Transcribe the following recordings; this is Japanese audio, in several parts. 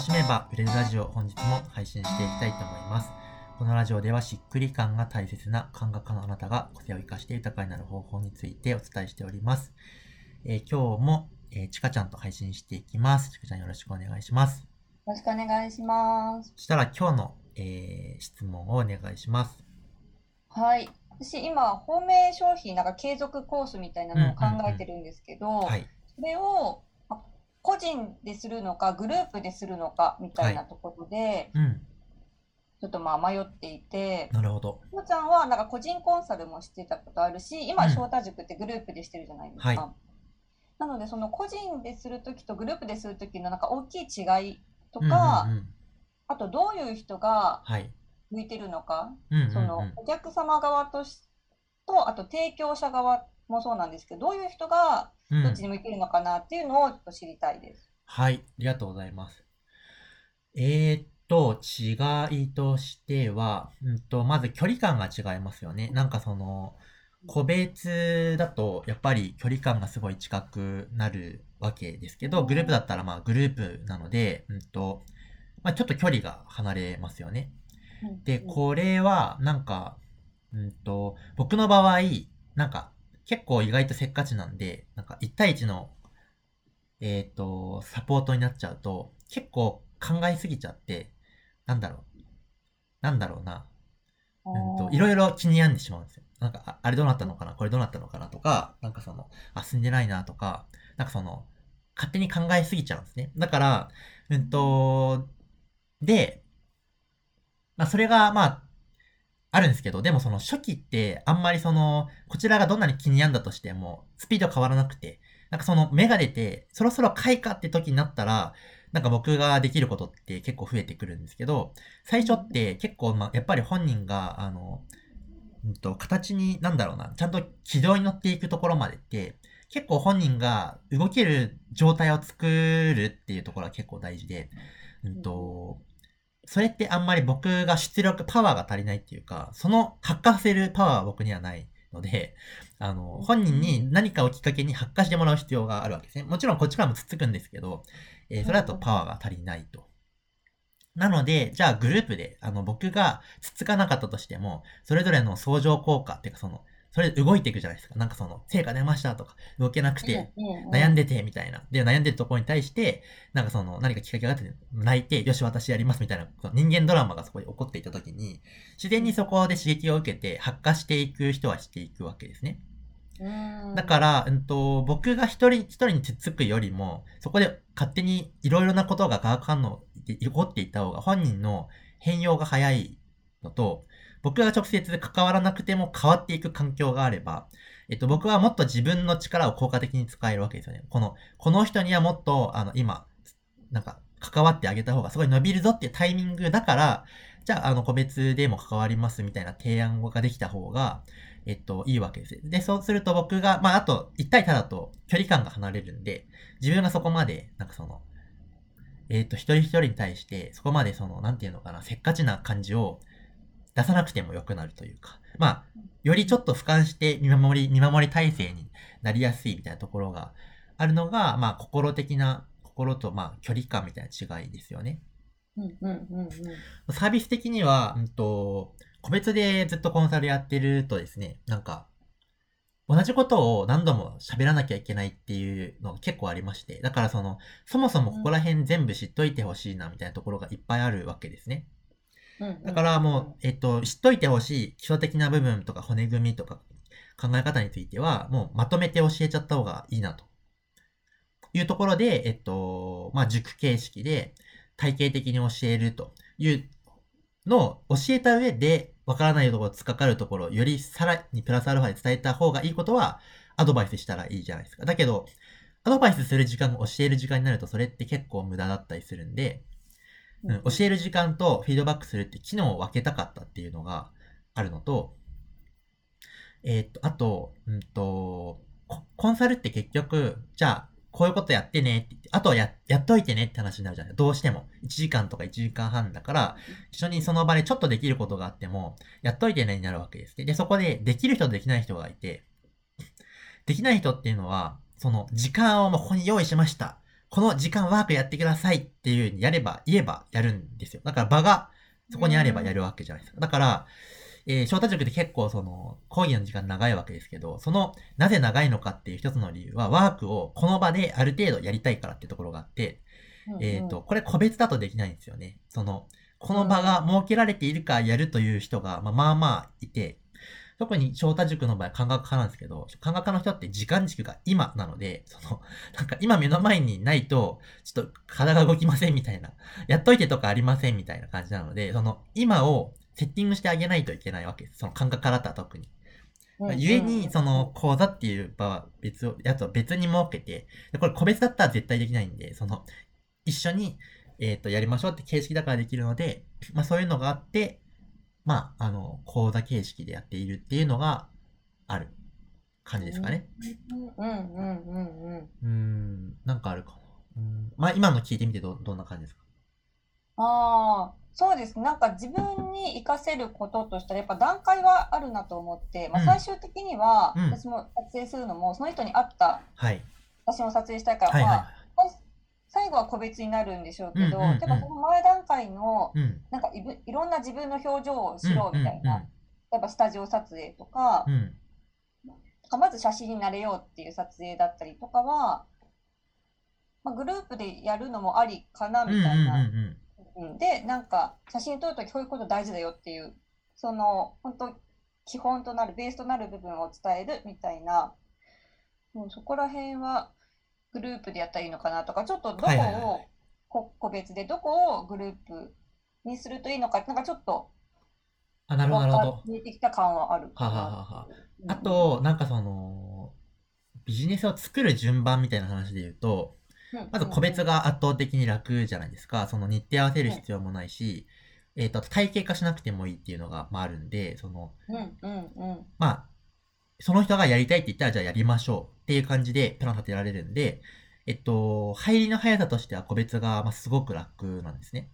しめば売れるラジオ本日も配信していきたいと思います。このラジオではしっくり感が大切な感覚のあなたが個性を生かして豊かになる方法についてお伝えしております。えー、今日も、えー、ちかちゃんと配信していきます。ちかちゃんよろしくお願いします。よろしくお願いします。そしたら今日の、えー、質問をお願いします。はい。私今、本命商品、なんか継続コースみたいなのを考えてるんですけど、はい、それを個人でするのか、グループでするのかみたいなところで、はい。うん、ちょっとまあ迷っていて、なるほど。もちゃんはなんか個人コンサルもしてたことあるし、今、翔太塾ってグループでしてるじゃないですか。はい、なので、その個人でするときとグループでするときのなんか大きい違いとか、うんうんうん、あとどういう人が向いてるのか、はい、そのお客様側としと、あと提供者側もそうなんですけど、どういう人がどっちに向いてるのかなっていうのをちょっと知りたいです。はい、ありがとうございます。えー、っと、違いとしては、うんと、まず距離感が違いますよね。なんかその、個別だと、やっぱり距離感がすごい近くなるわけですけど、グループだったらまあグループなので、うんと、まあちょっと距離が離れますよね。で、これは、なんか、うんと、僕の場合、なんか、結構意外とせっかちなんで、なんか1対1の、えっ、ー、と、サポートになっちゃうと、結構考えすぎちゃって、なんだろう。なんだろうな。うんと、いろいろ気に病んでしまうんですよ。なんか、あれどうなったのかな？これどうなったのかな？とか、なんかその、あ、住んでないなとか、なんかその、勝手に考えすぎちゃうんですね。だから、うんと、で、まあそれが、まあ、あるんですけど、でもその初期ってあんまりその、こちらがどんなに気に病んだとしても、スピード変わらなくて、なんかその芽が出て、そろそろ開花って時になったら、なんか僕ができることって結構増えてくるんですけど、最初って結構ま、やっぱり本人が、あの、うんと、形に、なんだろうな、ちゃんと軌道に乗っていくところまでって、結構本人が動ける状態を作るっていうところは結構大事で、うんと、それってあんまり僕が出力、パワーが足りないっていうか、その発火させるパワーは僕にはないので、あの、本人に何かをきっかけに発火してもらう必要があるわけですね。もちろんこっちからもつっつくんですけど、えー、それだとパワーが足りないと。なので、じゃあグループで、あの、僕がつっつかなかったとしても、それぞれの相乗効果っていうかその、それで動いていくじゃないですか。なんかその、成果出ましたとか、動けなくて、悩んでて、みたいな。で、悩んでるところに対して、なんかその、何かきっかけがあって、泣いて、よし、私やります、みたいな、人間ドラマがそこに起こっていたときに、自然にそこで刺激を受けて、発火していく人はしていくわけですね。だから、うんと、僕が一人一人につっつくよりも、そこで勝手にいろいろなことが化学反応で起こっていった方が、本人の変容が早いのと、僕が直接関わらなくても変わっていく環境があれば、えっと、僕はもっと自分の力を効果的に使えるわけですよね。この、この人にはもっと、あの、今、なんか、関わってあげた方がすごい伸びるぞっていうタイミングだから、じゃあ、あの、個別でも関わりますみたいな提案ができた方が、えっと、いいわけです。で、そうすると僕が、まあ、あと、一対多だと距離感が離れるんで、自分がそこまで、なんかその、えっと、一人一人に対して、そこまでその、なんていうのかな、せっかちな感じを出さなくても良くなるというか、まあ、よりちょっと俯瞰して見守り、見守り体制になりやすいみたいなところがあるのが、まあ、心的な、心と、まあ、距離感みたいな違いですよね。うんうんうんうん、サービス的には、うんと、個別でずっとコンサルやってるとですね、なんか、同じことを何度も喋らなきゃいけないっていうのが結構ありまして、だからその、そもそもここら辺全部知っといてほしいなみたいなところがいっぱいあるわけですね。だからもう、えっと、知っといてほしい基礎的な部分とか骨組みとか考え方については、もうまとめて教えちゃった方がいいなと。いうところで、えっと、まあ、塾形式で体系的に教えるというのを教えた上で、わからないところ、突っかかるところ、よりさらにプラスアルファで伝えた方がいいことは、アドバイスしたらいいじゃないですか。だけど、アドバイスする時間が教える時間になると、それって結構無駄だったりするんで、うん、教える時間とフィードバックするって機能を分けたかったっていうのがあるのと、えー、っと、あと、うんと、コンサルって結局、じゃあ、こういうことやってねってって、あとはや、やっといてねって話になるじゃないどうしても。1時間とか1時間半だから、一緒にその場でちょっとできることがあっても、やっといてねになるわけです。で、そこで、できる人とできない人がいて、できない人っていうのは、その、時間をもうここに用意しました。この時間ワークやってくださいっていう風にやれば、言えばやるんですよ。だから場がそこにあればやるわけじゃないですか。だから、えー、翔太塾って結構その、講義の時間長いわけですけど、その、なぜ長いのかっていう一つの理由は、ワークをこの場である程度やりたいからっていうところがあって、うんうん、えっ、ー、と、これ個別だとできないんですよね。その、この場が設けられているかやるという人が、まあまあまあいて、特に翔太塾の場合感覚派なんですけど、感覚派の人って時間軸が今なので、その、なんか今目の前にないと、ちょっと体が動きませんみたいな、やっといてとかありませんみたいな感じなので、その今をセッティングしてあげないといけないわけです。その感覚からだったら特に。ゆえに、その講座っていう場は別を、やつを別に設けて、これ個別だったら絶対できないんで、その、一緒に、えっ、ー、と、やりましょうって形式だからできるので、まあそういうのがあって、まあ、あの、講座形式でやっているっていうのがある感じですかね。うんうんうんうん。うん、なんかあるかな。うん、まあ今の聞いてみてどどんな感じですか？ああ、そうですね。なんか自分に活かせることとしたら、やっぱ段階はあるなと思って、まあ、最終的には、私も撮影するのも、その人に合った写真を撮影したいから、はいはいはい最後は個別になるんでしょうけど、うんうんうん、でもその前段階の、うん、なんかいいろんな自分の表情を知ろうみたいな、うんうんうん、例えばスタジオ撮影とか、うん、かまず写真になれようっていう撮影だったりとかは、まあ、グループでやるのもありかなみたいな。うんうんうんで、なんか写真撮るときこういうこと大事だよっていう、その本当基本となる、ベースとなる部分を伝えるみたいな、もうそこら辺はグループでやったらいいのかなとか、ちょっとどこを個別で、どこをグループにするといいのか、なんかちょっと、あ、なるほど。見えてきた感はあるはははは。あと、なんかその、ビジネスを作る順番みたいな話で言うと、まず個別が圧倒的に楽じゃないですか。その日程合わせる必要もないし、えっ、と、体系化しなくてもいいっていうのが、まあ、あるんで、その、まあ、その人がやりたいって言ったら、じゃあやりましょうっていう感じでプラン立てられるんで、えっと、入りの速さとしては個別が、まあ、すごく楽なんですね。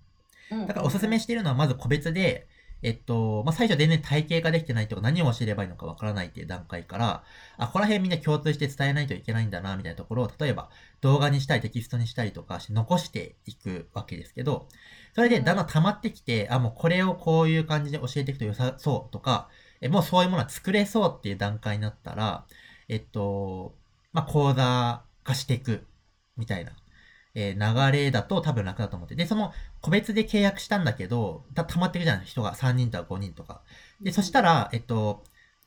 だからおすすめしているのは、まず個別で、えっと、まあ、最初全然体系化できてないとか何を教えればいいのかわからないっていう段階から、あ、ここら辺みんな共通して伝えないといけないんだな、みたいなところを、例えば動画にしたりテキストにしたりとかして残していくわけですけど、それでだんだん溜まってきて、あ、もうこれをこういう感じで教えていくと良さそうとか、えもうそういうものは作れそうっていう段階になったら、えっと、まあ、講座化していく、みたいな、えー、流れだと多分楽だと思って。で、その個別で契約したんだけど、た、溜まっていくじゃない人が3人とか5人とか。で、そしたら、えっと、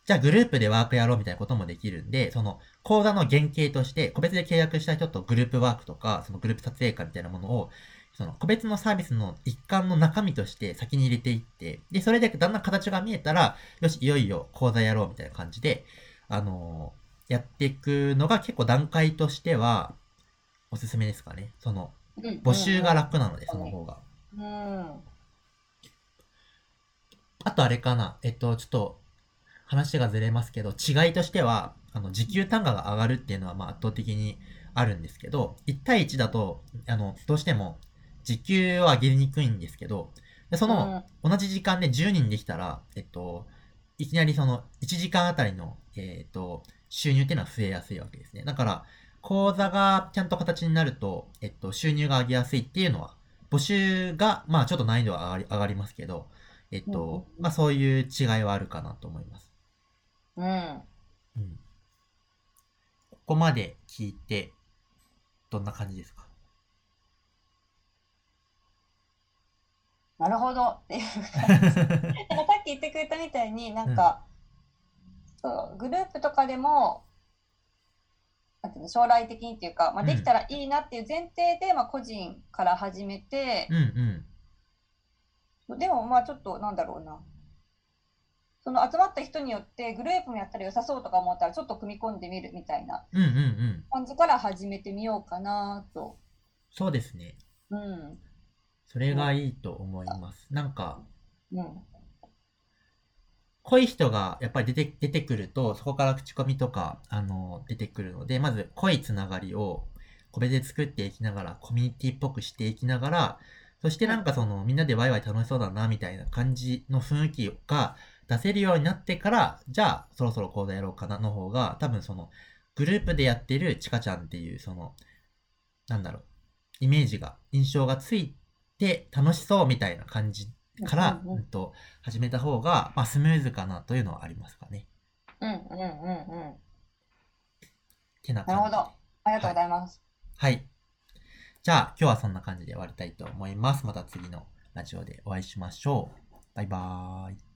じゃあグループでワークやろうみたいなこともできるんで、その講座の原型として、個別で契約した人とグループワークとか、そのグループ撮影会みたいなものを、その個別のサービスの一環の中身として先に入れていって、で、それでだんだん形が見えたら、よし、いよいよ講座やろうみたいな感じで、あのー、やっていくのが結構段階としては、おすすめですかね。その、募集が楽なので、その方が。うん。あとあれかな。えっと、ちょっと、話がずれますけど、違いとしては、あの、時給単価が上がるっていうのは、まあ、圧倒的にあるんですけど、1対1だと、あの、どうしても、時給を上げにくいんですけど、でその、同じ時間で10人できたら、えっと、いきなりその、1時間あたりの、えっと、収入っていうのは増えやすいわけですね。だから、講座がちゃんと形になると、えっと、収入が上げやすいっていうのは、募集が、まあちょっと難易度は上がり上がりますけど、えっと、うん、まあそういう違いはあるかなと思います。うん。うん。ここまで聞いて、どんな感じですか？なるほどっていう感じ。さっき言ってくれたみたいになんか、うん、そうグループとかでもなんていうの将来的にっていうか、まあ、できたらいいなっていう前提で、まあ、個人から始めて、うんうん、でもまあちょっとなんだろうなその集まった人によってグループもやったら良さそうとか思ったらちょっと組み込んでみるみたいな感じから始めてみようかなと。そうですね。うん。それがいいと思います。なんか、うん、濃い人がやっぱり出て、出てくると、そこから口コミとか、あの、出てくるので、まず濃いつながりを個別で作っていきながら、コミュニティっぽくしていきながら、そしてなんかその、みんなでワイワイ楽しそうだな、みたいな感じの雰囲気が出せるようになってから、じゃあ、そろそろ講座やろうかな、の方が、多分その、グループでやってるチカちゃんっていう、その、なんだろう、イメージが、印象がついて楽しそうみたいな感じから、うん、うん、と始めた方が、まあ、スムーズかなというのはありますかね。うんうんうんうん。てななるほど。ありがとうございます。はい、はい。じゃあ、今日はそんな感じで終わりたいと思います。また次のラジオでお会いしましょう。バイバーイ。